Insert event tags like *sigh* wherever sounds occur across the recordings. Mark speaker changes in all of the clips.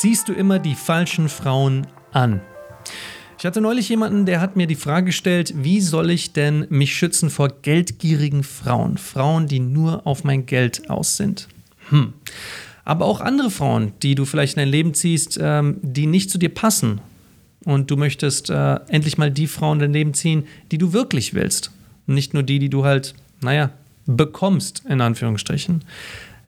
Speaker 1: ziehst du immer die falschen Frauen an? Ich hatte neulich jemanden, der hat mir die Frage gestellt, wie soll ich denn mich schützen vor geldgierigen Frauen? Frauen, die nur auf mein Geld aus sind. Hm. Aber auch andere Frauen, die du vielleicht in dein Leben ziehst, ähm, die nicht zu dir passen. Und du möchtest äh, endlich mal die Frauen in dein Leben ziehen, die du wirklich willst. Nicht nur die, die du halt, naja, bekommst, in Anführungsstrichen.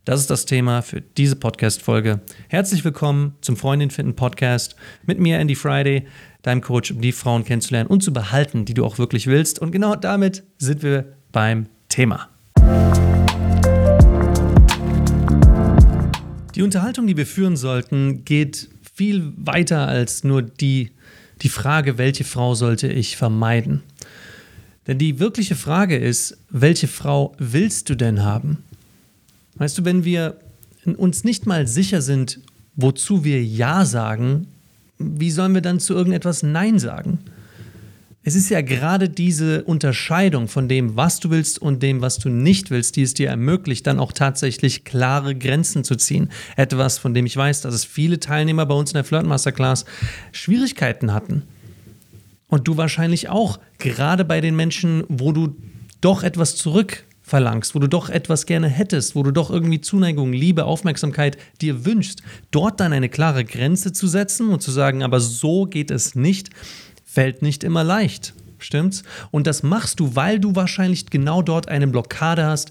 Speaker 1: Das ist das Thema für diese Podcast-Folge. Herzlich willkommen zum Freundin finden Podcast mit mir, Andy Friday, deinem Coach, um die Frauen kennenzulernen und zu behalten, die du auch wirklich willst. Und genau damit sind wir beim Thema. Die Unterhaltung, die wir führen sollten, geht viel weiter als nur die, die Frage, welche Frau sollte ich vermeiden. Denn die wirkliche Frage ist, welche Frau willst du denn haben? Weißt du, wenn wir uns nicht mal sicher sind, wozu wir Ja sagen, wie sollen wir dann zu irgendetwas Nein sagen? Es ist ja gerade diese Unterscheidung von dem, was du willst und dem, was du nicht willst, die es dir ermöglicht, dann auch tatsächlich klare Grenzen zu ziehen. Etwas, von dem ich weiß, dass es viele Teilnehmer bei uns in der Flirt Masterclass Schwierigkeiten hatten. Und du wahrscheinlich auch, gerade bei den Menschen, wo du doch etwas zurückverlangst, wo du doch etwas gerne hättest, wo du doch irgendwie Zuneigung, Liebe, Aufmerksamkeit dir wünschst, dort dann eine klare Grenze zu setzen und zu sagen, aber so geht es nicht, fällt nicht immer leicht. Stimmt's? Und das machst du, weil du wahrscheinlich genau dort eine Blockade hast,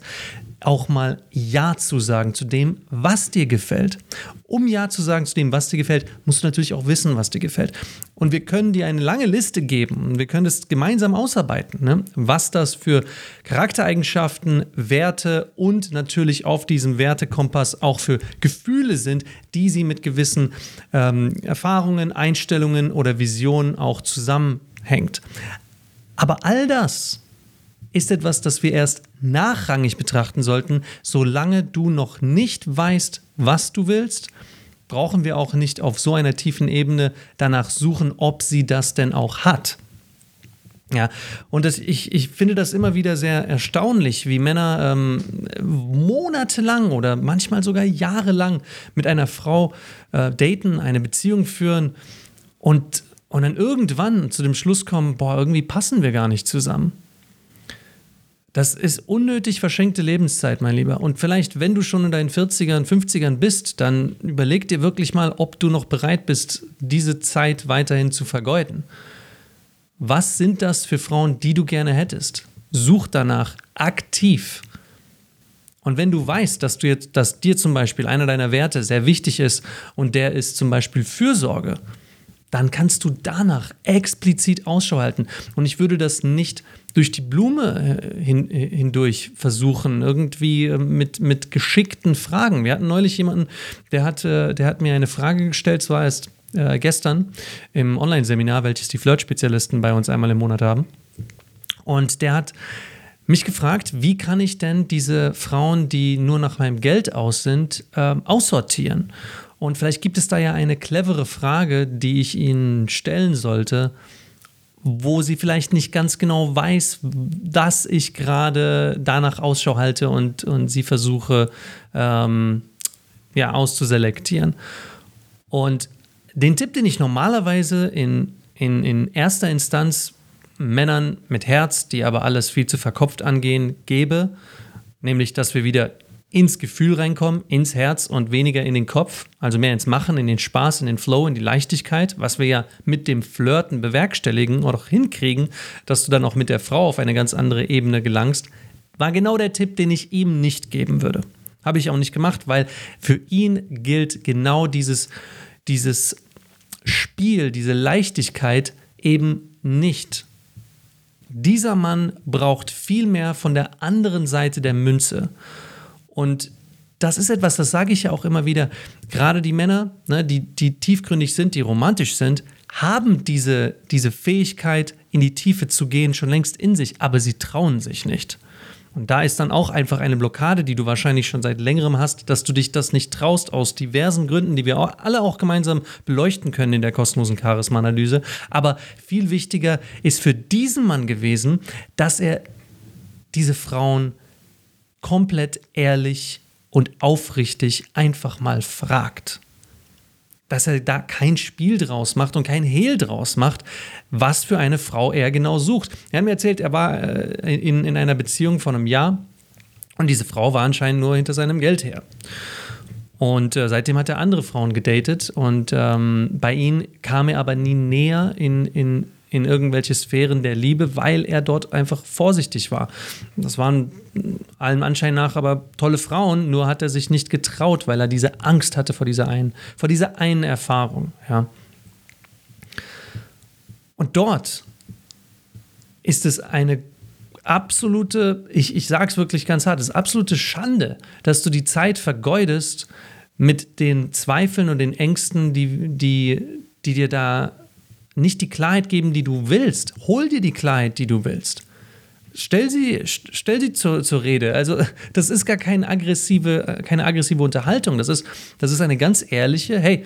Speaker 1: auch mal Ja zu sagen zu dem, was dir gefällt. Um Ja zu sagen zu dem, was dir gefällt, musst du natürlich auch wissen, was dir gefällt. Und wir können dir eine lange Liste geben und wir können es gemeinsam ausarbeiten, ne? was das für Charaktereigenschaften, Werte und natürlich auf diesem Wertekompass auch für Gefühle sind, die sie mit gewissen ähm, Erfahrungen, Einstellungen oder Visionen auch zusammenhängt. Aber all das ist etwas, das wir erst nachrangig betrachten sollten. Solange du noch nicht weißt, was du willst, brauchen wir auch nicht auf so einer tiefen Ebene danach suchen, ob sie das denn auch hat. Ja, und das, ich, ich finde das immer wieder sehr erstaunlich, wie Männer ähm, monatelang oder manchmal sogar jahrelang mit einer Frau äh, daten, eine Beziehung führen und, und dann irgendwann zu dem Schluss kommen, boah, irgendwie passen wir gar nicht zusammen. Das ist unnötig verschenkte Lebenszeit, mein Lieber. Und vielleicht, wenn du schon in deinen 40ern, 50ern bist, dann überleg dir wirklich mal, ob du noch bereit bist, diese Zeit weiterhin zu vergeuden. Was sind das für Frauen, die du gerne hättest? Such danach aktiv. Und wenn du weißt, dass, du jetzt, dass dir zum Beispiel einer deiner Werte sehr wichtig ist und der ist zum Beispiel Fürsorge, dann kannst du danach explizit Ausschau halten. Und ich würde das nicht durch die Blume äh, hin, äh, hindurch versuchen, irgendwie äh, mit, mit geschickten Fragen. Wir hatten neulich jemanden, der hat, der hat mir eine Frage gestellt, zwar erst äh, gestern im Online-Seminar, welches die Flirt-Spezialisten bei uns einmal im Monat haben. Und der hat mich gefragt, wie kann ich denn diese Frauen, die nur nach meinem Geld aus sind, äh, aussortieren? Und vielleicht gibt es da ja eine clevere Frage, die ich Ihnen stellen sollte, wo sie vielleicht nicht ganz genau weiß, dass ich gerade danach Ausschau halte und, und sie versuche ähm, ja, auszuselektieren. Und den Tipp, den ich normalerweise in, in, in erster Instanz Männern mit Herz, die aber alles viel zu verkopft angehen, gebe, nämlich dass wir wieder ins Gefühl reinkommen, ins Herz und weniger in den Kopf, also mehr ins Machen, in den Spaß, in den Flow, in die Leichtigkeit, was wir ja mit dem Flirten bewerkstelligen oder auch hinkriegen, dass du dann auch mit der Frau auf eine ganz andere Ebene gelangst, war genau der Tipp, den ich ihm nicht geben würde. Habe ich auch nicht gemacht, weil für ihn gilt genau dieses, dieses Spiel, diese Leichtigkeit eben nicht. Dieser Mann braucht viel mehr von der anderen Seite der Münze. Und das ist etwas, das sage ich ja auch immer wieder. Gerade die Männer, ne, die, die tiefgründig sind, die romantisch sind, haben diese, diese Fähigkeit, in die Tiefe zu gehen, schon längst in sich, aber sie trauen sich nicht. Und da ist dann auch einfach eine Blockade, die du wahrscheinlich schon seit längerem hast, dass du dich das nicht traust, aus diversen Gründen, die wir alle auch gemeinsam beleuchten können in der kostenlosen Charisma-Analyse. Aber viel wichtiger ist für diesen Mann gewesen, dass er diese Frauen komplett ehrlich und aufrichtig einfach mal fragt. dass er da kein Spiel draus macht und kein Hehl draus macht, was für eine Frau er genau sucht. Er hat mir erzählt, er war äh, in, in einer Beziehung von einem Jahr und diese Frau war anscheinend nur hinter seinem Geld her. Und äh, seitdem hat er andere Frauen gedatet und ähm, bei ihnen kam er aber nie näher in, in, in irgendwelche Sphären der Liebe, weil er dort einfach vorsichtig war. Das waren allem Anschein nach aber tolle Frauen, nur hat er sich nicht getraut, weil er diese Angst hatte vor dieser einen, vor dieser einen Erfahrung. Ja. Und dort ist es eine absolute, ich, ich sage es wirklich ganz hart, es ist absolute Schande, dass du die Zeit vergeudest mit den Zweifeln und den Ängsten, die, die, die dir da nicht die Klarheit geben, die du willst. Hol dir die Klarheit, die du willst. Stell sie, stell sie zur, zur Rede. Also, *laughs* das ist gar keine aggressive, keine aggressive Unterhaltung. Das ist, das ist eine ganz ehrliche, hey,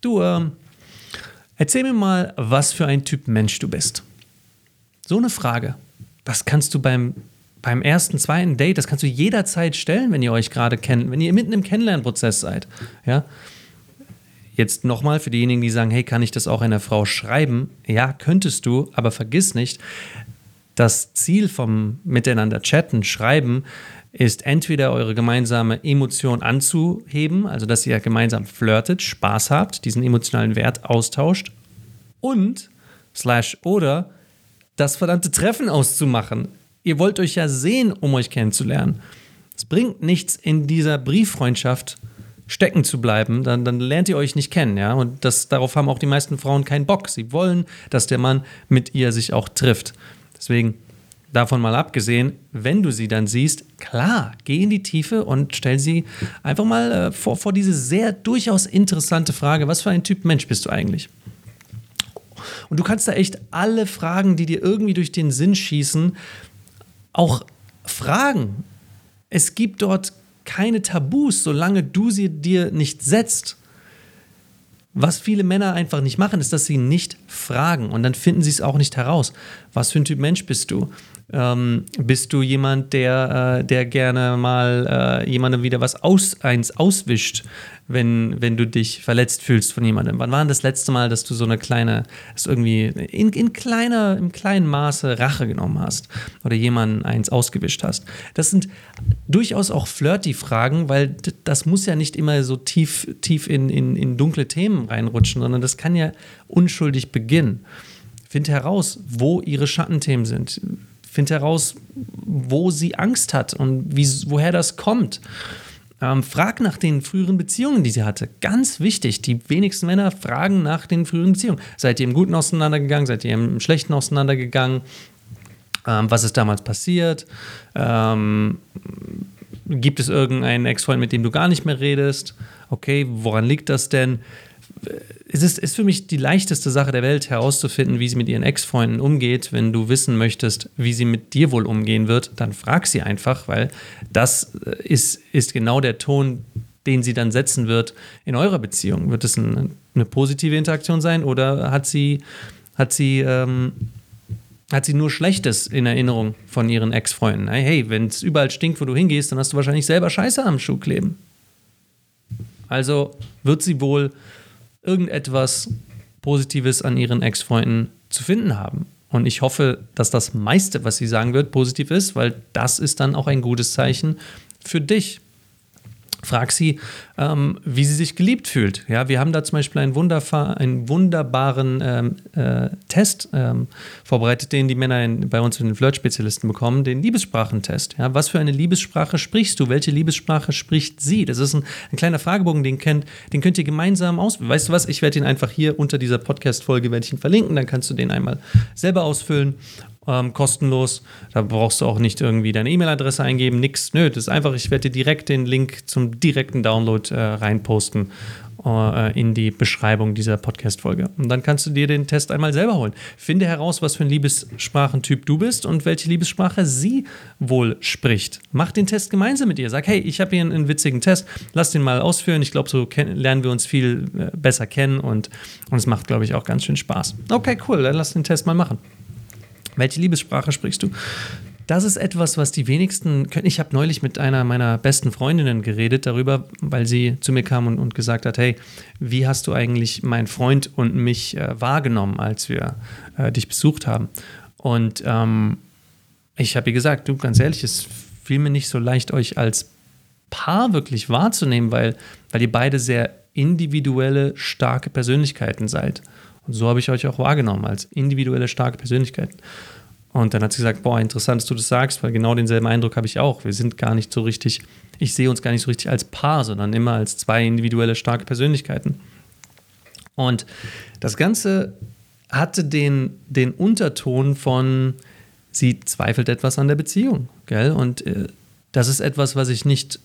Speaker 1: du, ähm, erzähl mir mal, was für ein Typ Mensch du bist. So eine Frage das kannst du beim, beim ersten, zweiten Date, das kannst du jederzeit stellen, wenn ihr euch gerade kennt, wenn ihr mitten im Kennenlernprozess seid. Ja? Jetzt nochmal für diejenigen, die sagen, hey, kann ich das auch einer Frau schreiben? Ja, könntest du, aber vergiss nicht, das Ziel vom Miteinander chatten, schreiben, ist entweder eure gemeinsame Emotion anzuheben, also dass ihr gemeinsam flirtet, Spaß habt, diesen emotionalen Wert austauscht und slash oder das verdammte Treffen auszumachen. Ihr wollt euch ja sehen, um euch kennenzulernen. Es bringt nichts, in dieser Brieffreundschaft stecken zu bleiben, dann, dann lernt ihr euch nicht kennen, ja. Und das, darauf haben auch die meisten Frauen keinen Bock. Sie wollen, dass der Mann mit ihr sich auch trifft. Deswegen, davon mal abgesehen, wenn du sie dann siehst, klar, geh in die Tiefe und stell sie einfach mal äh, vor, vor diese sehr durchaus interessante Frage: Was für ein Typ Mensch bist du eigentlich? Und du kannst da echt alle Fragen, die dir irgendwie durch den Sinn schießen, auch fragen. Es gibt dort keine Tabus, solange du sie dir nicht setzt. Was viele Männer einfach nicht machen, ist, dass sie nicht fragen und dann finden sie es auch nicht heraus. Was für ein Typ Mensch bist du? Ähm, bist du jemand, der, äh, der gerne mal äh, jemandem wieder was aus, eins auswischt, wenn, wenn du dich verletzt fühlst von jemandem? Wann war denn das letzte Mal, dass du so eine kleine, dass irgendwie in, in kleiner, im kleinen Maße Rache genommen hast oder jemanden eins ausgewischt hast? Das sind durchaus auch flirty Fragen, weil das muss ja nicht immer so tief, tief in, in, in dunkle Themen reinrutschen, sondern das kann ja unschuldig beginnen. Find heraus, wo ihre Schattenthemen sind Find heraus, wo sie Angst hat und wie, woher das kommt. Ähm, frag nach den früheren Beziehungen, die sie hatte. Ganz wichtig. Die wenigsten Männer fragen nach den früheren Beziehungen. Seid ihr im Guten auseinandergegangen? Seid ihr im Schlechten auseinandergegangen? Ähm, was ist damals passiert? Ähm, gibt es irgendeinen Ex-Freund, mit dem du gar nicht mehr redest? Okay, woran liegt das denn? Es ist, ist für mich die leichteste Sache der Welt herauszufinden, wie sie mit ihren Ex-Freunden umgeht. Wenn du wissen möchtest, wie sie mit dir wohl umgehen wird, dann frag sie einfach, weil das äh, ist, ist genau der Ton, den sie dann setzen wird in eurer Beziehung. Wird es ein, eine positive Interaktion sein oder hat sie, hat sie, ähm, hat sie nur Schlechtes in Erinnerung von ihren Ex-Freunden? Hey, wenn es überall stinkt, wo du hingehst, dann hast du wahrscheinlich selber Scheiße am Schuh kleben. Also wird sie wohl irgendetwas Positives an ihren Ex-Freunden zu finden haben. Und ich hoffe, dass das meiste, was sie sagen wird, positiv ist, weil das ist dann auch ein gutes Zeichen für dich. Frag sie, ähm, wie sie sich geliebt fühlt. Ja, wir haben da zum Beispiel einen, einen wunderbaren ähm, äh, Test ähm, vorbereitet, den die Männer in, bei uns in den Flirt-Spezialisten bekommen, den Liebessprachentest. Ja, was für eine Liebessprache sprichst du? Welche Liebessprache spricht sie? Das ist ein, ein kleiner Fragebogen, den, kennt, den könnt ihr gemeinsam ausfüllen. Weißt du was? Ich werde ihn einfach hier unter dieser Podcast-Folge verlinken, dann kannst du den einmal selber ausfüllen ähm, kostenlos. Da brauchst du auch nicht irgendwie deine E-Mail-Adresse eingeben, nix. Nö, das ist einfach, ich werde dir direkt den Link zum direkten Download äh, reinposten äh, in die Beschreibung dieser Podcast-Folge. Und dann kannst du dir den Test einmal selber holen. Finde heraus, was für ein Liebessprachentyp du bist und welche Liebessprache sie wohl spricht. Mach den Test gemeinsam mit ihr. Sag, hey, ich habe hier einen, einen, witzigen Test, lass den mal ausführen. Ich glaube, so lernen wir uns viel äh, besser kennen und, und es macht, glaube ich, auch ganz schön Spaß. Okay, cool, dann lass den Test mal machen. Welche Liebessprache sprichst du? das ist etwas, was die wenigsten können. Ich habe neulich mit einer meiner besten Freundinnen geredet darüber, weil sie zu mir kam und, und gesagt hat, hey, wie hast du eigentlich meinen Freund und mich äh, wahrgenommen, als wir äh, dich besucht haben? Und ähm, ich habe ihr gesagt, du, ganz ehrlich, es fiel mir nicht so leicht, euch als Paar wirklich wahrzunehmen, weil, weil ihr beide sehr individuelle, starke Persönlichkeiten seid. Und so habe ich euch auch wahrgenommen, als individuelle, starke Persönlichkeiten. Und dann hat sie gesagt, boah, interessant, dass du das sagst, weil genau denselben Eindruck habe ich auch. Wir sind gar nicht so richtig, ich sehe uns gar nicht so richtig als Paar, sondern immer als zwei individuelle, starke Persönlichkeiten. Und das Ganze hatte den, den Unterton von, sie zweifelt etwas an der Beziehung, gell? Und äh, das ist etwas, was ich nicht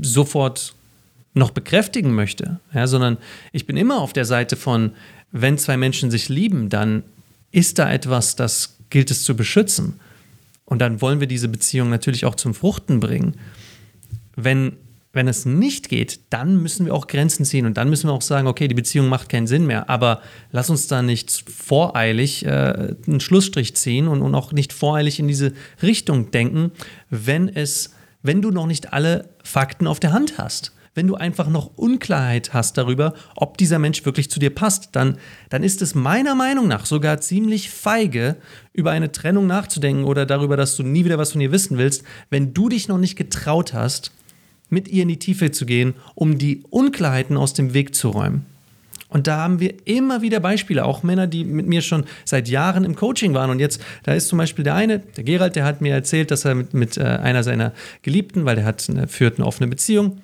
Speaker 1: sofort noch bekräftigen möchte, ja, sondern ich bin immer auf der Seite von, wenn zwei Menschen sich lieben, dann ist da etwas, das gilt es zu beschützen. Und dann wollen wir diese Beziehung natürlich auch zum Fruchten bringen. Wenn, wenn es nicht geht, dann müssen wir auch Grenzen ziehen und dann müssen wir auch sagen, okay, die Beziehung macht keinen Sinn mehr, aber lass uns da nicht voreilig äh, einen Schlussstrich ziehen und, und auch nicht voreilig in diese Richtung denken, wenn es, wenn du noch nicht alle Fakten auf der Hand hast wenn du einfach noch Unklarheit hast darüber, ob dieser Mensch wirklich zu dir passt, dann, dann ist es meiner Meinung nach sogar ziemlich feige, über eine Trennung nachzudenken oder darüber, dass du nie wieder was von ihr wissen willst, wenn du dich noch nicht getraut hast, mit ihr in die Tiefe zu gehen, um die Unklarheiten aus dem Weg zu räumen. Und da haben wir immer wieder Beispiele, auch Männer, die mit mir schon seit Jahren im Coaching waren. Und jetzt, da ist zum Beispiel der eine, der Gerald, der hat mir erzählt, dass er mit, mit äh, einer seiner Geliebten, weil der hat eine, führt eine offene Beziehung,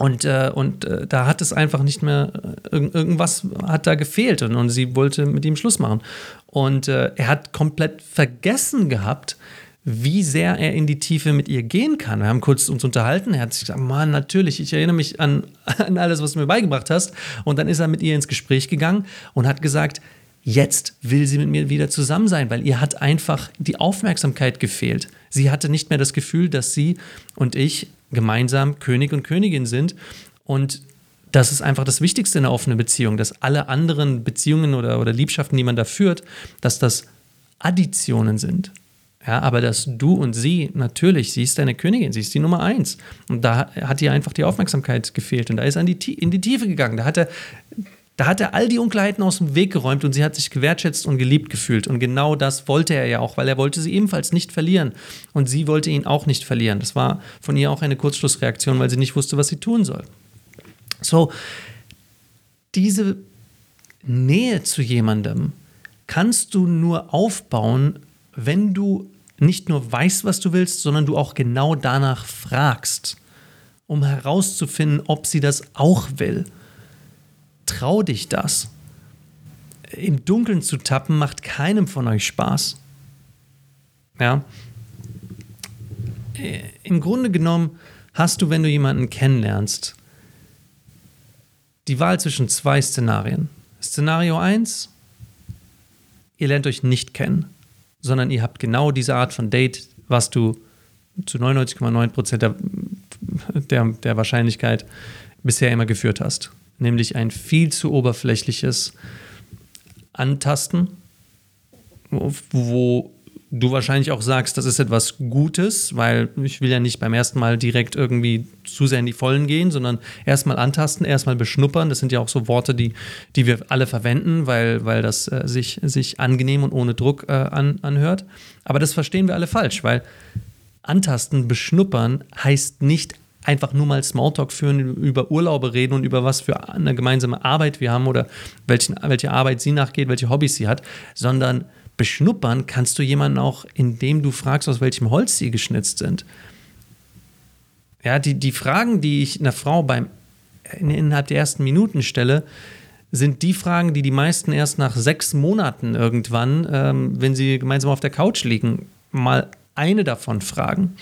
Speaker 1: und, äh, und äh, da hat es einfach nicht mehr, äh, irgendwas hat da gefehlt und, und sie wollte mit ihm Schluss machen. Und äh, er hat komplett vergessen gehabt, wie sehr er in die Tiefe mit ihr gehen kann. Wir haben kurz uns unterhalten. Er hat sich gesagt: Mann, natürlich, ich erinnere mich an, *laughs* an alles, was du mir beigebracht hast. Und dann ist er mit ihr ins Gespräch gegangen und hat gesagt, Jetzt will sie mit mir wieder zusammen sein, weil ihr hat einfach die Aufmerksamkeit gefehlt. Sie hatte nicht mehr das Gefühl, dass sie und ich gemeinsam König und Königin sind. Und das ist einfach das Wichtigste in einer offenen Beziehung, dass alle anderen Beziehungen oder, oder Liebschaften, die man da führt, dass das Additionen sind. Ja, aber dass du und sie, natürlich, sie ist deine Königin, sie ist die Nummer eins. Und da hat ihr einfach die Aufmerksamkeit gefehlt. Und da ist er in die, in die Tiefe gegangen. Da hat er da hat er all die Unklarheiten aus dem Weg geräumt und sie hat sich gewertschätzt und geliebt gefühlt. Und genau das wollte er ja auch, weil er wollte sie ebenfalls nicht verlieren. Und sie wollte ihn auch nicht verlieren. Das war von ihr auch eine Kurzschlussreaktion, weil sie nicht wusste, was sie tun soll. So, diese Nähe zu jemandem kannst du nur aufbauen, wenn du nicht nur weißt, was du willst, sondern du auch genau danach fragst, um herauszufinden, ob sie das auch will trau dich das. Im Dunkeln zu tappen macht keinem von euch Spaß. Ja. Im Grunde genommen hast du, wenn du jemanden kennenlernst, die Wahl zwischen zwei Szenarien. Szenario 1, ihr lernt euch nicht kennen, sondern ihr habt genau diese Art von Date, was du zu 99,9% der, der, der Wahrscheinlichkeit bisher immer geführt hast nämlich ein viel zu oberflächliches Antasten, wo du wahrscheinlich auch sagst, das ist etwas Gutes, weil ich will ja nicht beim ersten Mal direkt irgendwie zu sehr in die Vollen gehen, sondern erstmal antasten, erstmal beschnuppern. Das sind ja auch so Worte, die, die wir alle verwenden, weil, weil das äh, sich, sich angenehm und ohne Druck äh, an, anhört. Aber das verstehen wir alle falsch, weil antasten, beschnuppern heißt nicht einfach nur mal Smalltalk führen, über Urlaube reden und über was für eine gemeinsame Arbeit wir haben oder welchen, welche Arbeit sie nachgeht, welche Hobbys sie hat, sondern beschnuppern kannst du jemanden auch, indem du fragst, aus welchem Holz sie geschnitzt sind. Ja, die, die Fragen, die ich einer Frau beim, innerhalb der ersten Minuten stelle, sind die Fragen, die die meisten erst nach sechs Monaten irgendwann, ähm, wenn sie gemeinsam auf der Couch liegen, mal eine davon fragen.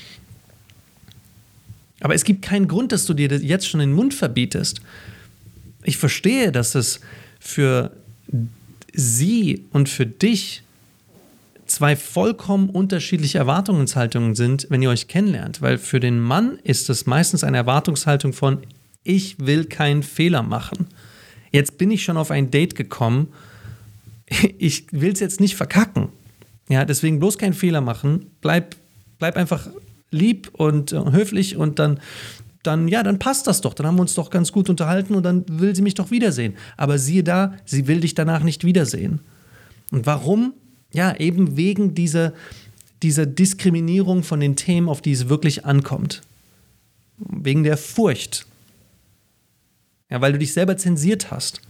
Speaker 1: Aber es gibt keinen Grund, dass du dir jetzt schon den Mund verbietest. Ich verstehe, dass es für sie und für dich zwei vollkommen unterschiedliche Erwartungshaltungen sind, wenn ihr euch kennenlernt. Weil für den Mann ist es meistens eine Erwartungshaltung von, ich will keinen Fehler machen. Jetzt bin ich schon auf ein Date gekommen, *laughs* ich will es jetzt nicht verkacken. Ja, deswegen bloß keinen Fehler machen, bleib Bleib einfach lieb und äh, höflich und dann, dann, ja, dann passt das doch. Dann haben wir uns doch ganz gut unterhalten und dann will sie mich doch wiedersehen. Aber siehe da, sie will dich danach nicht wiedersehen. Und warum? Ja, eben wegen dieser, dieser Diskriminierung von den Themen, auf die es wirklich ankommt. Wegen der Furcht. Ja, weil du dich selber zensiert hast.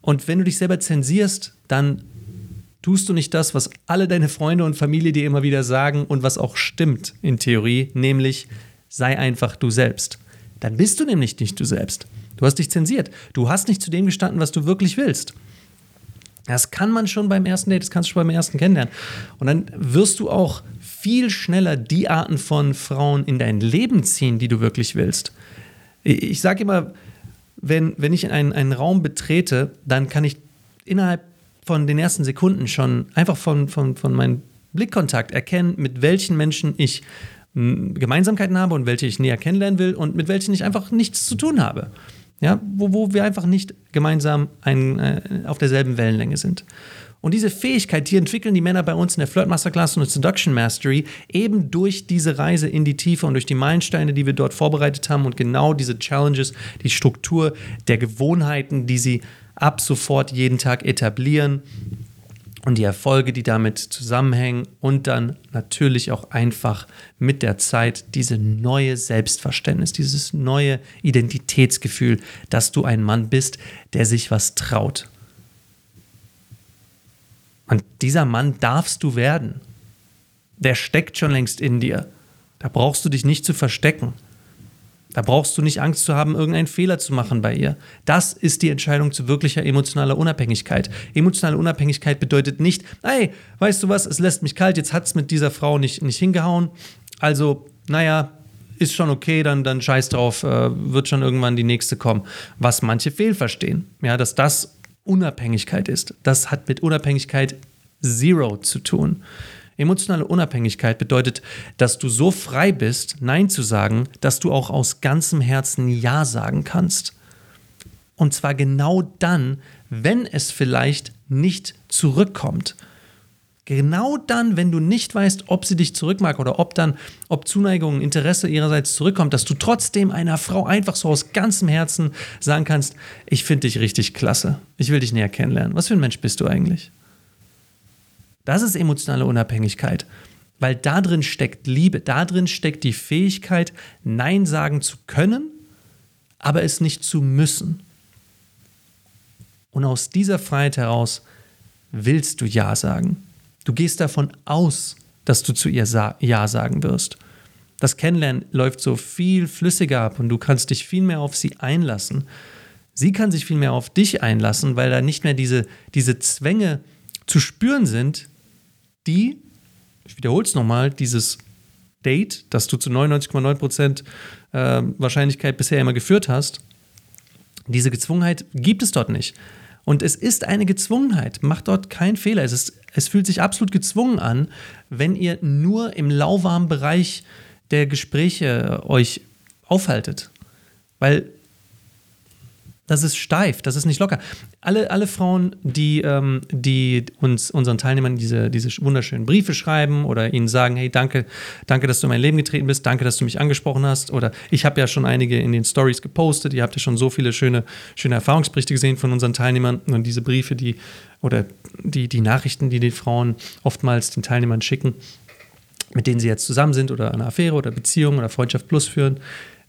Speaker 1: Und wenn du dich selber zensierst, dann tust du nicht das, was alle deine Freunde und Familie dir immer wieder sagen und was auch stimmt in Theorie, nämlich sei einfach du selbst. Dann bist du nämlich nicht du selbst. Du hast dich zensiert. Du hast nicht zu dem gestanden, was du wirklich willst. Das kann man schon beim ersten Date, das kannst du schon beim ersten kennenlernen. Und dann wirst du auch viel schneller die Arten von Frauen in dein Leben ziehen, die du wirklich willst. Ich sage immer, wenn, wenn ich in einen, einen Raum betrete, dann kann ich innerhalb von den ersten Sekunden schon einfach von, von, von meinem Blickkontakt erkennen, mit welchen Menschen ich hm, Gemeinsamkeiten habe und welche ich näher kennenlernen will und mit welchen ich einfach nichts zu tun habe. Ja, wo, wo wir einfach nicht gemeinsam ein, äh, auf derselben Wellenlänge sind. Und diese Fähigkeit, die entwickeln die Männer bei uns in der Flirt Masterclass und Seduction Mastery eben durch diese Reise in die Tiefe und durch die Meilensteine, die wir dort vorbereitet haben und genau diese Challenges, die Struktur der Gewohnheiten, die sie ab sofort jeden Tag etablieren und die Erfolge, die damit zusammenhängen und dann natürlich auch einfach mit der Zeit diese neue Selbstverständnis, dieses neue Identitätsgefühl, dass du ein Mann bist, der sich was traut. Und dieser Mann darfst du werden. Der steckt schon längst in dir. Da brauchst du dich nicht zu verstecken. Da brauchst du nicht Angst zu haben, irgendeinen Fehler zu machen bei ihr. Das ist die Entscheidung zu wirklicher emotionaler Unabhängigkeit. Emotionale Unabhängigkeit bedeutet nicht, hey, weißt du was, es lässt mich kalt, jetzt hat es mit dieser Frau nicht, nicht hingehauen. Also, naja, ist schon okay, dann, dann scheiß drauf, äh, wird schon irgendwann die nächste kommen. Was manche fehlverstehen. Ja, dass das Unabhängigkeit ist. Das hat mit Unabhängigkeit Zero zu tun. Emotionale Unabhängigkeit bedeutet, dass du so frei bist, Nein zu sagen, dass du auch aus ganzem Herzen Ja sagen kannst. Und zwar genau dann, wenn es vielleicht nicht zurückkommt. Genau dann, wenn du nicht weißt, ob sie dich zurückmag oder ob dann, ob Zuneigung, Interesse ihrerseits zurückkommt, dass du trotzdem einer Frau einfach so aus ganzem Herzen sagen kannst, ich finde dich richtig klasse, ich will dich näher kennenlernen. Was für ein Mensch bist du eigentlich? Das ist emotionale Unabhängigkeit, weil da drin steckt Liebe, da drin steckt die Fähigkeit, Nein sagen zu können, aber es nicht zu müssen. Und aus dieser Freiheit heraus willst du Ja sagen. Du gehst davon aus, dass du zu ihr Ja sagen wirst. Das Kennenlernen läuft so viel flüssiger ab und du kannst dich viel mehr auf sie einlassen. Sie kann sich viel mehr auf dich einlassen, weil da nicht mehr diese, diese Zwänge zu spüren sind, die, ich wiederhole es nochmal, dieses Date, das du zu 99,9% äh, Wahrscheinlichkeit bisher immer geführt hast, diese Gezwungenheit gibt es dort nicht. Und es ist eine Gezwungenheit. Macht dort keinen Fehler. Es, ist, es fühlt sich absolut gezwungen an, wenn ihr nur im lauwarmen Bereich der Gespräche euch aufhaltet. Weil das ist steif, das ist nicht locker. Alle, alle Frauen, die, ähm, die uns, unseren Teilnehmern diese, diese wunderschönen Briefe schreiben oder ihnen sagen, hey, danke, danke, dass du in mein Leben getreten bist, danke, dass du mich angesprochen hast. Oder ich habe ja schon einige in den Stories gepostet, ihr habt ja schon so viele schöne, schöne Erfahrungsberichte gesehen von unseren Teilnehmern und diese Briefe, die oder die, die Nachrichten, die die Frauen oftmals den Teilnehmern schicken, mit denen sie jetzt zusammen sind oder eine Affäre oder Beziehung oder Freundschaft Plus führen.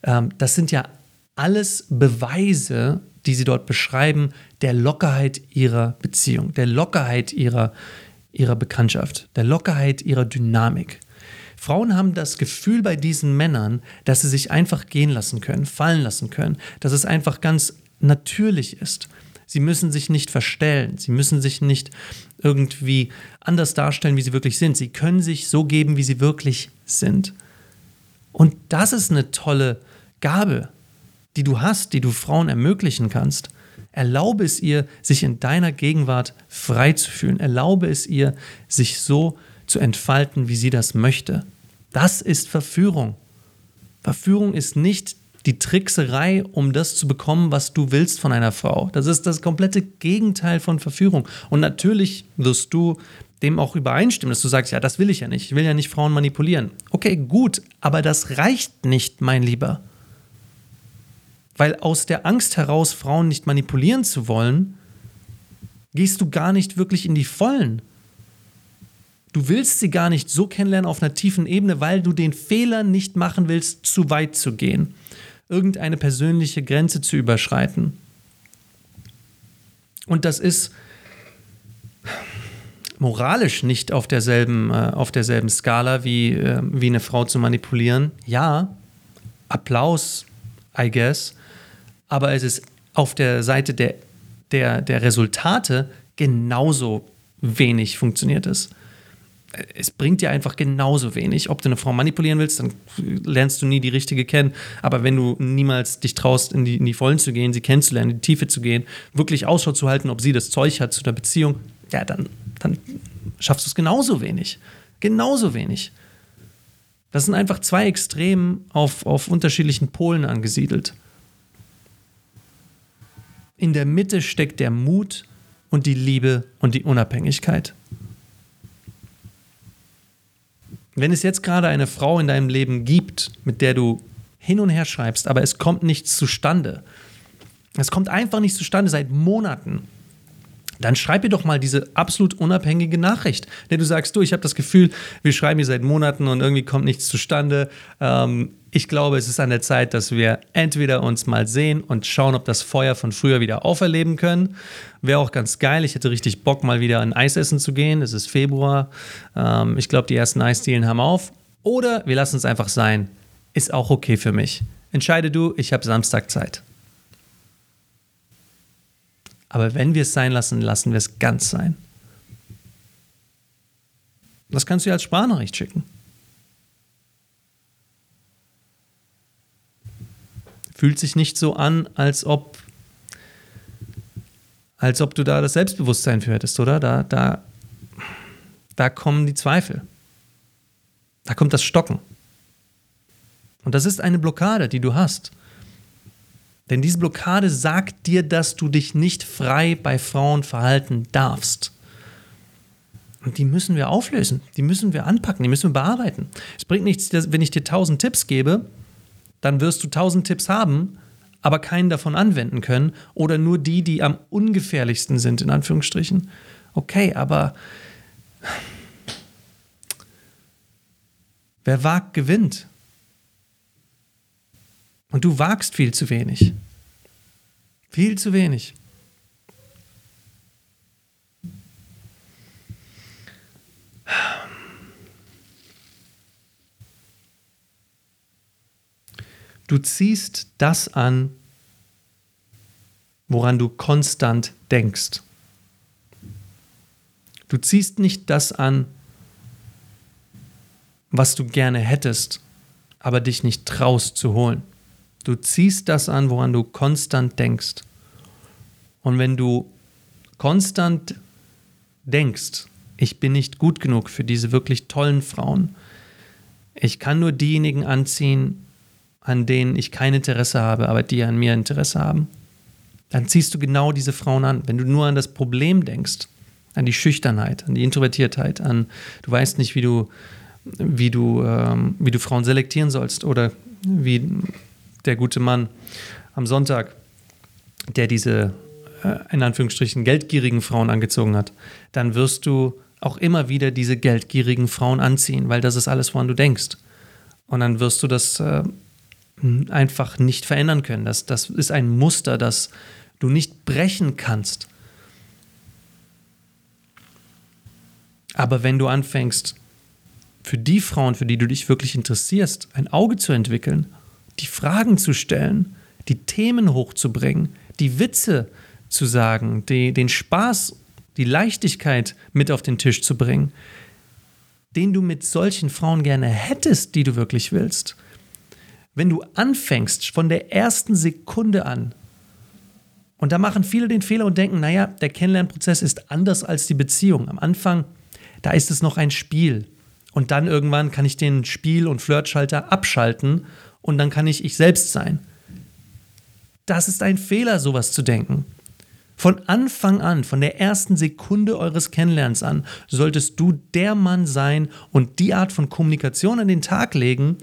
Speaker 1: Ähm, das sind ja alles Beweise die sie dort beschreiben, der Lockerheit ihrer Beziehung, der Lockerheit ihrer, ihrer Bekanntschaft, der Lockerheit ihrer Dynamik. Frauen haben das Gefühl bei diesen Männern, dass sie sich einfach gehen lassen können, fallen lassen können, dass es einfach ganz natürlich ist. Sie müssen sich nicht verstellen, sie müssen sich nicht irgendwie anders darstellen, wie sie wirklich sind. Sie können sich so geben, wie sie wirklich sind. Und das ist eine tolle Gabe, die du hast, die du Frauen ermöglichen kannst, erlaube es ihr, sich in deiner Gegenwart frei zu fühlen. Erlaube es ihr, sich so zu entfalten, wie sie das möchte. Das ist Verführung. Verführung ist nicht die Trickserei, um das zu bekommen, was du willst von einer Frau. Das ist das komplette Gegenteil von Verführung. Und natürlich wirst du dem auch übereinstimmen, dass du sagst, ja, das will ich ja nicht. Ich will ja nicht Frauen manipulieren. Okay, gut, aber das reicht nicht, mein Lieber. Weil aus der Angst heraus, Frauen nicht manipulieren zu wollen, gehst du gar nicht wirklich in die Vollen. Du willst sie gar nicht so kennenlernen auf einer tiefen Ebene, weil du den Fehler nicht machen willst, zu weit zu gehen, irgendeine persönliche Grenze zu überschreiten. Und das ist moralisch nicht auf derselben, äh, auf derselben Skala wie, äh, wie eine Frau zu manipulieren. Ja, Applaus, I guess, aber es ist auf der Seite der, der, der Resultate genauso wenig funktioniert es. Es bringt dir einfach genauso wenig. Ob du eine Frau manipulieren willst, dann lernst du nie die richtige kennen. Aber wenn du niemals dich traust, in die, in die Vollen zu gehen, sie kennenzulernen, in die Tiefe zu gehen, wirklich Ausschau zu halten, ob sie das Zeug hat zu der Beziehung, ja, dann dann schaffst du es genauso wenig. Genauso wenig. Das sind einfach zwei Extremen auf, auf unterschiedlichen Polen angesiedelt. In der Mitte steckt der Mut und die Liebe und die Unabhängigkeit. Wenn es jetzt gerade eine Frau in deinem Leben gibt, mit der du hin und her schreibst, aber es kommt nichts zustande, es kommt einfach nicht zustande seit Monaten, dann schreib mir doch mal diese absolut unabhängige Nachricht. Denn du sagst, du, ich habe das Gefühl, wir schreiben hier seit Monaten und irgendwie kommt nichts zustande. Ähm, ich glaube, es ist an der Zeit, dass wir entweder uns mal sehen und schauen, ob das Feuer von früher wieder auferleben können. Wäre auch ganz geil. Ich hätte richtig Bock, mal wieder ein Eis essen zu gehen. Es ist Februar. Ähm, ich glaube, die ersten Eisdielen haben auf. Oder wir lassen es einfach sein. Ist auch okay für mich. Entscheide du, ich habe Samstag Zeit. Aber wenn wir es sein lassen, lassen wir es ganz sein. Das kannst du dir als Sprachnachricht schicken. Fühlt sich nicht so an, als ob, als ob du da das Selbstbewusstsein für hättest, oder? Da, da, da kommen die Zweifel. Da kommt das Stocken. Und das ist eine Blockade, die du hast. Denn diese Blockade sagt dir, dass du dich nicht frei bei Frauen verhalten darfst. Und die müssen wir auflösen, die müssen wir anpacken, die müssen wir bearbeiten. Es bringt nichts, wenn ich dir tausend Tipps gebe, dann wirst du tausend Tipps haben, aber keinen davon anwenden können oder nur die, die am ungefährlichsten sind, in Anführungsstrichen. Okay, aber wer wagt, gewinnt. Und du wagst viel zu wenig. Viel zu wenig. Du ziehst das an, woran du konstant denkst. Du ziehst nicht das an, was du gerne hättest, aber dich nicht traust zu holen. Du ziehst das an, woran du konstant denkst. Und wenn du konstant denkst, ich bin nicht gut genug für diese wirklich tollen Frauen, ich kann nur diejenigen anziehen, an denen ich kein Interesse habe, aber die an mir Interesse haben, dann ziehst du genau diese Frauen an. Wenn du nur an das Problem denkst, an die Schüchternheit, an die Introvertiertheit, an du weißt nicht, wie du, wie du, ähm, wie du Frauen selektieren sollst oder wie der gute Mann am Sonntag, der diese äh, in Anführungsstrichen geldgierigen Frauen angezogen hat, dann wirst du auch immer wieder diese geldgierigen Frauen anziehen, weil das ist alles, woran du denkst. Und dann wirst du das äh, einfach nicht verändern können. Das, das ist ein Muster, das du nicht brechen kannst. Aber wenn du anfängst, für die Frauen, für die du dich wirklich interessierst, ein Auge zu entwickeln die Fragen zu stellen, die Themen hochzubringen, die Witze zu sagen, die, den Spaß, die Leichtigkeit mit auf den Tisch zu bringen, den du mit solchen Frauen gerne hättest, die du wirklich willst. Wenn du anfängst von der ersten Sekunde an, und da machen viele den Fehler und denken, naja, der Kennenlernprozess ist anders als die Beziehung. Am Anfang, da ist es noch ein Spiel. Und dann irgendwann kann ich den Spiel- und Flirtschalter abschalten und dann kann ich ich selbst sein. Das ist ein Fehler, sowas zu denken. Von Anfang an, von der ersten Sekunde eures Kennenlernens an, solltest du der Mann sein und die Art von Kommunikation an den Tag legen,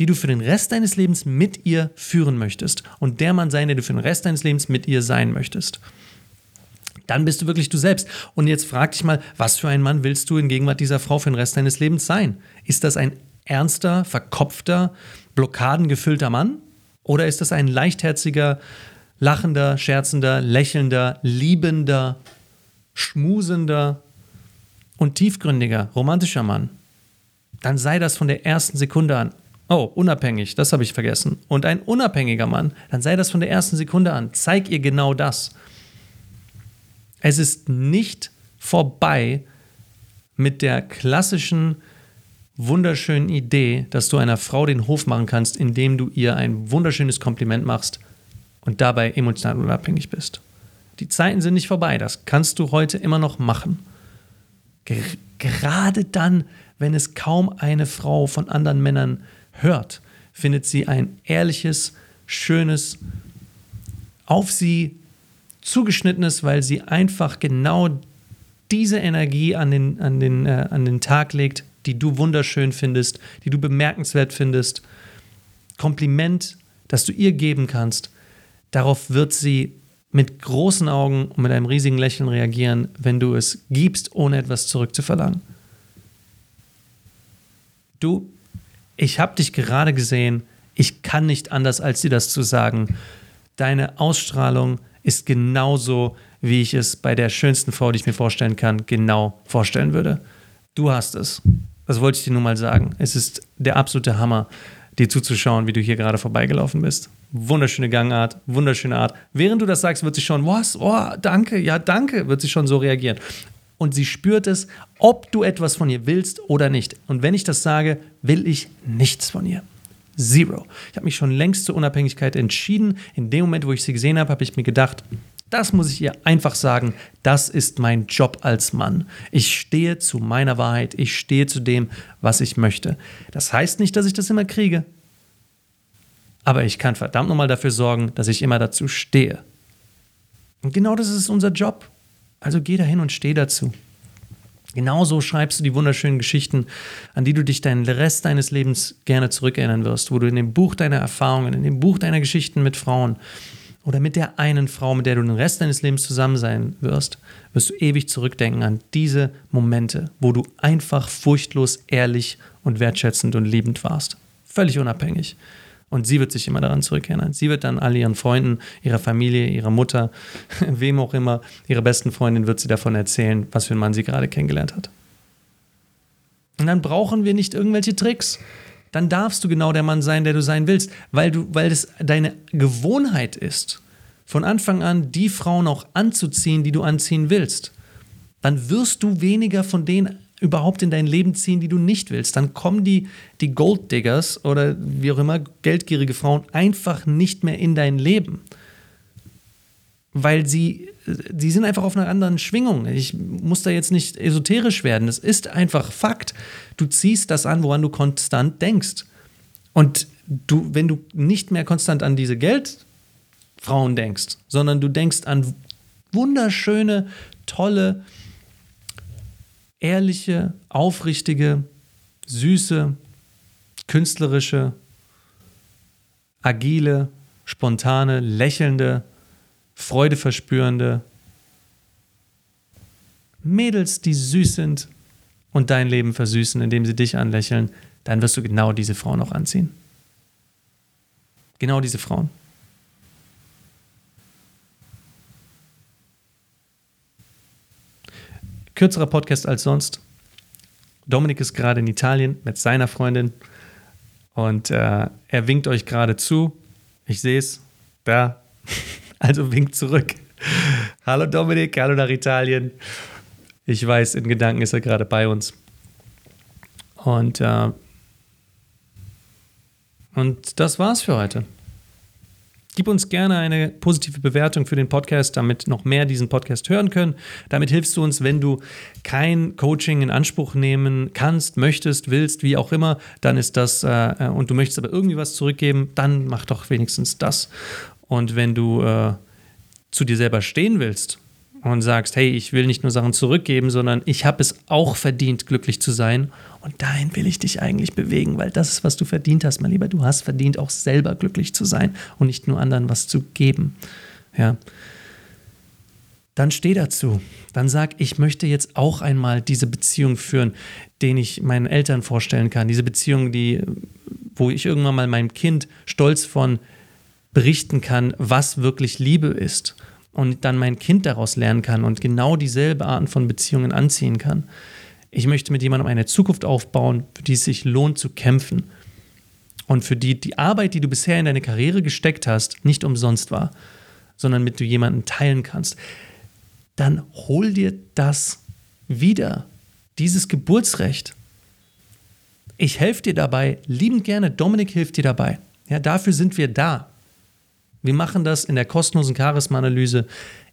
Speaker 1: die du für den Rest deines Lebens mit ihr führen möchtest. Und der Mann sein, der du für den Rest deines Lebens mit ihr sein möchtest. Dann bist du wirklich du selbst. Und jetzt frag dich mal, was für ein Mann willst du in Gegenwart dieser Frau für den Rest deines Lebens sein? Ist das ein ernster, verkopfter, blockadengefüllter Mann? Oder ist das ein leichtherziger, lachender, scherzender, lächelnder, liebender, schmusender und tiefgründiger, romantischer Mann, dann sei das von der ersten Sekunde an. Oh, unabhängig, das habe ich vergessen. Und ein unabhängiger Mann, dann sei das von der ersten Sekunde an. Zeig ihr genau das. Es ist nicht vorbei mit der klassischen, wunderschönen Idee, dass du einer Frau den Hof machen kannst, indem du ihr ein wunderschönes Kompliment machst und dabei emotional unabhängig bist. Die Zeiten sind nicht vorbei, das kannst du heute immer noch machen. Ger gerade dann, wenn es kaum eine Frau von anderen Männern hört, findet sie ein ehrliches, schönes, auf sie zugeschnittenes, weil sie einfach genau diese Energie an den, an den, äh, an den Tag legt, die du wunderschön findest, die du bemerkenswert findest. Kompliment, das du ihr geben kannst, Darauf wird sie mit großen Augen und mit einem riesigen Lächeln reagieren, wenn du es gibst, ohne etwas zurückzuverlangen. Du, ich habe dich gerade gesehen, ich kann nicht anders, als dir das zu sagen. Deine Ausstrahlung ist genauso, wie ich es bei der schönsten Frau, die ich mir vorstellen kann, genau vorstellen würde. Du hast es. Das wollte ich dir nur mal sagen. Es ist der absolute Hammer, dir zuzuschauen, wie du hier gerade vorbeigelaufen bist. Wunderschöne Gangart, wunderschöne Art. Während du das sagst, wird sie schon, was? Oh, danke, ja, danke, wird sie schon so reagieren. Und sie spürt es, ob du etwas von ihr willst oder nicht. Und wenn ich das sage, will ich nichts von ihr. Zero. Ich habe mich schon längst zur Unabhängigkeit entschieden. In dem Moment, wo ich sie gesehen habe, habe ich mir gedacht, das muss ich ihr einfach sagen, das ist mein Job als Mann. Ich stehe zu meiner Wahrheit, ich stehe zu dem, was ich möchte. Das heißt nicht, dass ich das immer kriege. Aber ich kann verdammt nochmal dafür sorgen, dass ich immer dazu stehe. Und genau das ist unser Job. Also geh dahin und steh dazu. Genauso schreibst du die wunderschönen Geschichten, an die du dich deinen Rest deines Lebens gerne zurückerinnern wirst, wo du in dem Buch deiner Erfahrungen, in dem Buch deiner Geschichten mit Frauen oder mit der einen Frau, mit der du den Rest deines Lebens zusammen sein wirst, wirst du ewig zurückdenken an diese Momente, wo du einfach furchtlos ehrlich und wertschätzend und liebend warst. Völlig unabhängig. Und sie wird sich immer daran zurückerinnern. Sie wird dann all ihren Freunden, ihrer Familie, ihrer Mutter, *laughs* wem auch immer, ihrer besten Freundin wird sie davon erzählen, was für einen Mann sie gerade kennengelernt hat. Und dann brauchen wir nicht irgendwelche Tricks. Dann darfst du genau der Mann sein, der du sein willst, weil du, weil es deine Gewohnheit ist, von Anfang an die Frauen auch anzuziehen, die du anziehen willst. Dann wirst du weniger von denen überhaupt in dein Leben ziehen, die du nicht willst. Dann kommen die, die Golddiggers oder wie auch immer, geldgierige Frauen einfach nicht mehr in dein Leben. Weil sie, sie sind einfach auf einer anderen Schwingung. Ich muss da jetzt nicht esoterisch werden. Es ist einfach Fakt. Du ziehst das an, woran du konstant denkst. Und du, wenn du nicht mehr konstant an diese Geldfrauen denkst, sondern du denkst an wunderschöne, tolle, ehrliche, aufrichtige, süße, künstlerische, agile, spontane, lächelnde, freudeverspürende Mädels, die süß sind und dein Leben versüßen, indem sie dich anlächeln, dann wirst du genau diese Frauen auch anziehen. Genau diese Frauen. Kürzerer Podcast als sonst. Dominik ist gerade in Italien mit seiner Freundin und äh, er winkt euch gerade zu. Ich sehe es. Da. *laughs* Also winkt zurück. Hallo Dominik, hallo nach Italien. Ich weiß, in Gedanken ist er gerade bei uns. Und, äh, und das war's für heute. Gib uns gerne eine positive Bewertung für den Podcast, damit noch mehr diesen Podcast hören können. Damit hilfst du uns, wenn du kein Coaching in Anspruch nehmen kannst, möchtest, willst, wie auch immer, dann ist das, äh, und du möchtest aber irgendwie was zurückgeben, dann mach doch wenigstens das. Und wenn du äh, zu dir selber stehen willst und sagst, hey, ich will nicht nur Sachen zurückgeben, sondern ich habe es auch verdient, glücklich zu sein. Und dahin will ich dich eigentlich bewegen, weil das ist, was du verdient hast, mein Lieber. Du hast verdient, auch selber glücklich zu sein und nicht nur anderen was zu geben. Ja. Dann steh dazu. Dann sag, ich möchte jetzt auch einmal diese Beziehung führen, den ich meinen Eltern vorstellen kann. Diese Beziehung, die, wo ich irgendwann mal meinem Kind stolz von berichten kann, was wirklich Liebe ist und dann mein Kind daraus lernen kann und genau dieselbe Arten von Beziehungen anziehen kann. Ich möchte mit jemandem eine Zukunft aufbauen, für die es sich lohnt zu kämpfen und für die die Arbeit, die du bisher in deine Karriere gesteckt hast, nicht umsonst war, sondern mit du jemanden teilen kannst. Dann hol dir das wieder, dieses Geburtsrecht. Ich helfe dir dabei, liebend gerne. Dominik hilft dir dabei. Ja, dafür sind wir da. Wir machen das in der kostenlosen Charisma-Analyse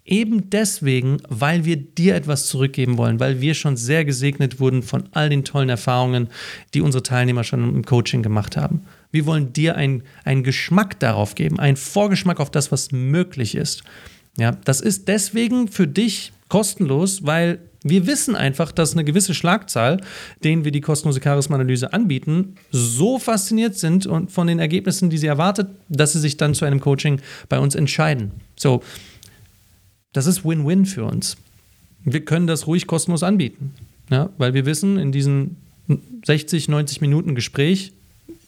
Speaker 1: eben deswegen, weil wir dir etwas zurückgeben wollen, weil wir schon sehr gesegnet wurden von all den tollen Erfahrungen, die unsere Teilnehmer schon im Coaching gemacht haben. Wir wollen dir einen, Geschmack darauf geben, einen Vorgeschmack auf das, was möglich ist. Ja, das ist deswegen für dich kostenlos, weil wir wissen einfach, dass eine gewisse Schlagzahl, denen wir die kostenlose Charisma-Analyse anbieten, so fasziniert sind und von den Ergebnissen, die sie erwartet, dass sie sich dann zu einem Coaching bei uns entscheiden. So, das ist Win-Win für uns. Wir können das ruhig kostenlos anbieten, ja, weil wir wissen, in diesen 60, 90 Minuten Gespräch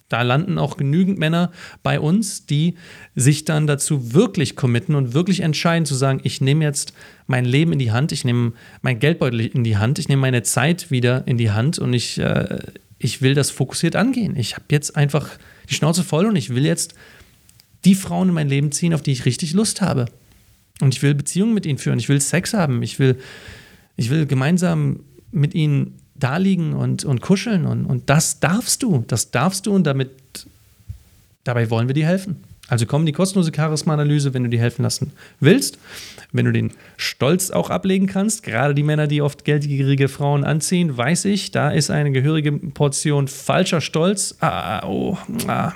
Speaker 1: da landen auch genügend Männer bei uns, die sich dann dazu wirklich committen und wirklich entscheiden zu sagen, ich nehme jetzt mein Leben in die Hand, ich nehme mein Geldbeutel in die Hand, ich nehme meine Zeit wieder in die Hand und ich, äh, ich will das fokussiert angehen. Ich habe jetzt einfach die Schnauze voll und ich will jetzt die Frauen in mein Leben ziehen, auf die ich richtig Lust habe. Und ich will Beziehungen mit ihnen führen, ich will Sex haben, ich will, ich will gemeinsam mit ihnen da liegen und, und kuscheln. Und, und das darfst du. Das darfst du und damit, dabei wollen wir dir helfen. Also komm die kostenlose Charisma-Analyse, wenn du dir helfen lassen willst. Wenn du den Stolz auch ablegen kannst, gerade die Männer, die oft geldgierige Frauen anziehen, weiß ich, da ist eine gehörige Portion falscher Stolz. Ah, oh, ah,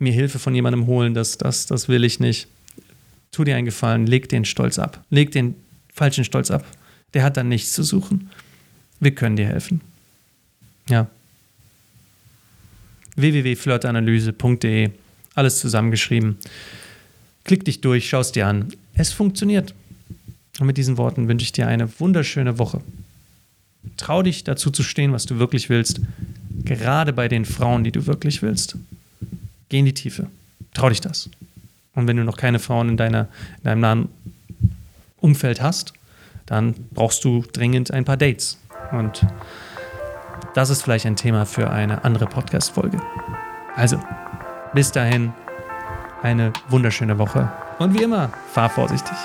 Speaker 1: mir Hilfe von jemandem holen, das, das, das will ich nicht. Tu dir einen Gefallen, leg den Stolz ab. Leg den falschen Stolz ab. Der hat dann nichts zu suchen. Wir können dir helfen. Ja. www.flirtanalyse.de, alles zusammengeschrieben. Klick dich durch, schau es dir an. Es funktioniert. Und mit diesen Worten wünsche ich dir eine wunderschöne Woche. Trau dich dazu zu stehen, was du wirklich willst. Gerade bei den Frauen, die du wirklich willst. Geh in die Tiefe. Trau dich das. Und wenn du noch keine Frauen in, deiner, in deinem nahen Umfeld hast, dann brauchst du dringend ein paar Dates. Und das ist vielleicht ein Thema für eine andere Podcast-Folge. Also, bis dahin, eine wunderschöne Woche. Und wie immer, fahr vorsichtig.